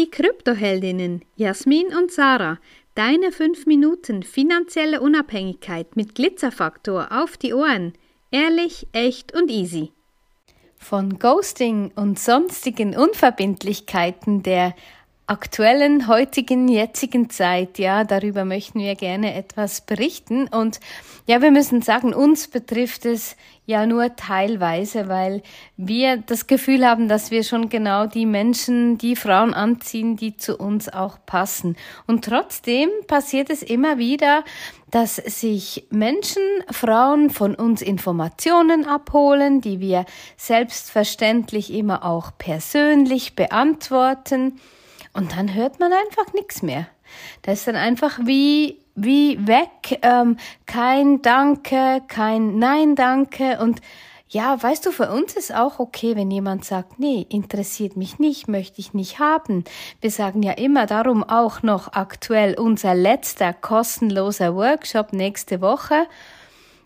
die Kryptoheldinnen Jasmin und Sarah. Deine 5 Minuten finanzielle Unabhängigkeit mit Glitzerfaktor auf die Ohren. Ehrlich, echt und easy. Von Ghosting und sonstigen Unverbindlichkeiten der aktuellen, heutigen, jetzigen Zeit, ja, darüber möchten wir gerne etwas berichten. Und ja, wir müssen sagen, uns betrifft es ja nur teilweise, weil wir das Gefühl haben, dass wir schon genau die Menschen, die Frauen anziehen, die zu uns auch passen. Und trotzdem passiert es immer wieder, dass sich Menschen, Frauen von uns Informationen abholen, die wir selbstverständlich immer auch persönlich beantworten und dann hört man einfach nichts mehr. Das ist dann einfach wie, wie weg, ähm, kein Danke, kein Nein Danke und ja, weißt du, für uns ist auch okay, wenn jemand sagt, nee, interessiert mich nicht, möchte ich nicht haben. Wir sagen ja immer darum auch noch aktuell unser letzter kostenloser Workshop nächste Woche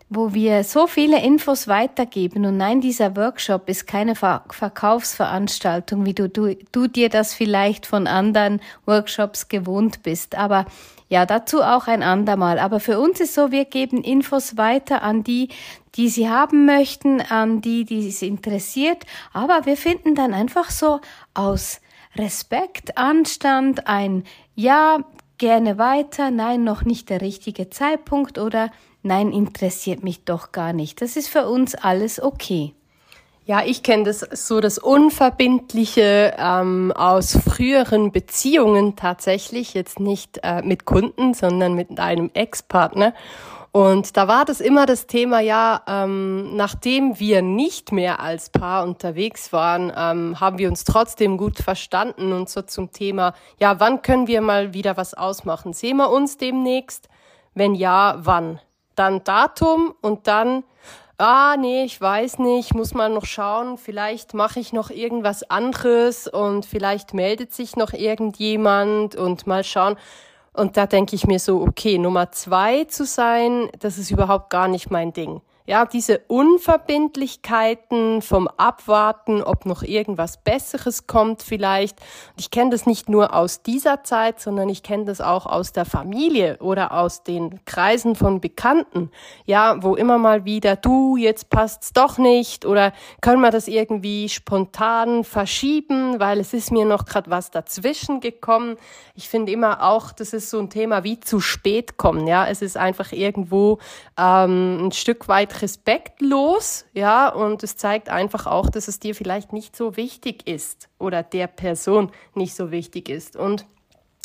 wo wir so viele Infos weitergeben. Und nein, dieser Workshop ist keine Ver Verkaufsveranstaltung, wie du, du, du dir das vielleicht von anderen Workshops gewohnt bist. Aber ja, dazu auch ein andermal. Aber für uns ist so, wir geben Infos weiter an die, die sie haben möchten, an die, die es interessiert. Aber wir finden dann einfach so aus Respekt, Anstand, ein Ja, gerne weiter, nein, noch nicht der richtige Zeitpunkt oder nein, interessiert mich doch gar nicht. Das ist für uns alles okay. Ja, ich kenne das so das Unverbindliche ähm, aus früheren Beziehungen tatsächlich, jetzt nicht äh, mit Kunden, sondern mit einem Ex-Partner. Und da war das immer das Thema, ja, ähm, nachdem wir nicht mehr als Paar unterwegs waren, ähm, haben wir uns trotzdem gut verstanden und so zum Thema, ja, wann können wir mal wieder was ausmachen? Sehen wir uns demnächst? Wenn ja, wann? dann Datum und dann, ah, nee, ich weiß nicht, muss mal noch schauen, vielleicht mache ich noch irgendwas anderes und vielleicht meldet sich noch irgendjemand und mal schauen. Und da denke ich mir so, okay, Nummer zwei zu sein, das ist überhaupt gar nicht mein Ding. Ja, diese Unverbindlichkeiten vom Abwarten, ob noch irgendwas Besseres kommt vielleicht. Ich kenne das nicht nur aus dieser Zeit, sondern ich kenne das auch aus der Familie oder aus den Kreisen von Bekannten. Ja, wo immer mal wieder, du, jetzt passt's doch nicht oder können wir das irgendwie spontan verschieben, weil es ist mir noch gerade was dazwischen gekommen. Ich finde immer auch, das ist so ein Thema wie zu spät kommen. Ja, es ist einfach irgendwo ähm, ein Stück weit respektlos, ja, und es zeigt einfach auch, dass es dir vielleicht nicht so wichtig ist oder der Person nicht so wichtig ist. Und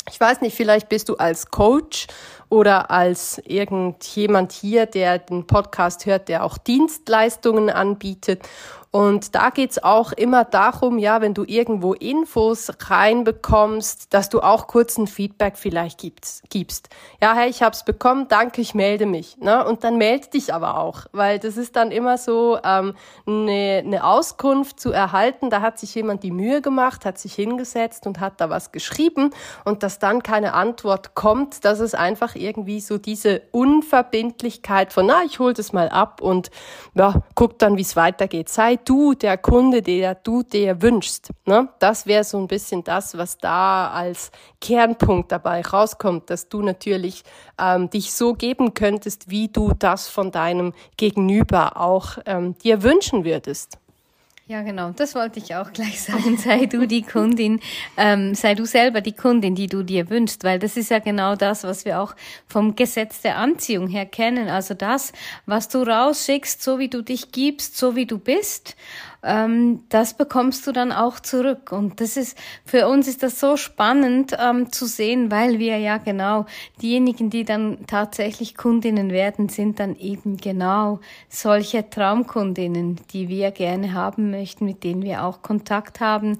ich weiß nicht, vielleicht bist du als Coach oder als irgendjemand hier, der den Podcast hört, der auch Dienstleistungen anbietet und da geht's auch immer darum, ja, wenn du irgendwo Infos reinbekommst, dass du auch kurz ein Feedback vielleicht gibst. gibst. Ja, hey, ich hab's bekommen, danke, ich melde mich. Ne? Und dann melde dich aber auch, weil das ist dann immer so ähm, eine, eine Auskunft zu erhalten. Da hat sich jemand die Mühe gemacht, hat sich hingesetzt und hat da was geschrieben und dass dann keine Antwort kommt, das ist einfach irgendwie so diese Unverbindlichkeit von, na, ich hol das mal ab und ja, guck dann, wie es weitergeht. Sei du der Kunde, der du dir wünschst. Ne? Das wäre so ein bisschen das, was da als Kernpunkt dabei rauskommt, dass du natürlich ähm, dich so geben könntest, wie du das von deinem Gegenüber auch ähm, dir wünschen würdest. Ja, genau. Das wollte ich auch gleich sagen. Sei du die Kundin, ähm, sei du selber die Kundin, die du dir wünschst, weil das ist ja genau das, was wir auch vom Gesetz der Anziehung her kennen. Also das, was du rausschickst, so wie du dich gibst, so wie du bist ähm, das bekommst du dann auch zurück. Und das ist, für uns ist das so spannend ähm, zu sehen, weil wir ja genau diejenigen, die dann tatsächlich Kundinnen werden, sind dann eben genau solche Traumkundinnen, die wir gerne haben möchten, mit denen wir auch Kontakt haben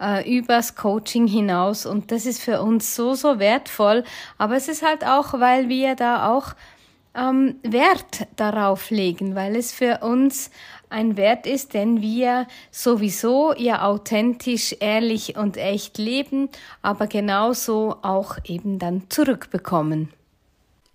äh, übers Coaching hinaus. Und das ist für uns so, so wertvoll. Aber es ist halt auch, weil wir da auch ähm, Wert darauf legen, weil es für uns ein Wert ist, den wir sowieso ja authentisch, ehrlich und echt leben, aber genauso auch eben dann zurückbekommen.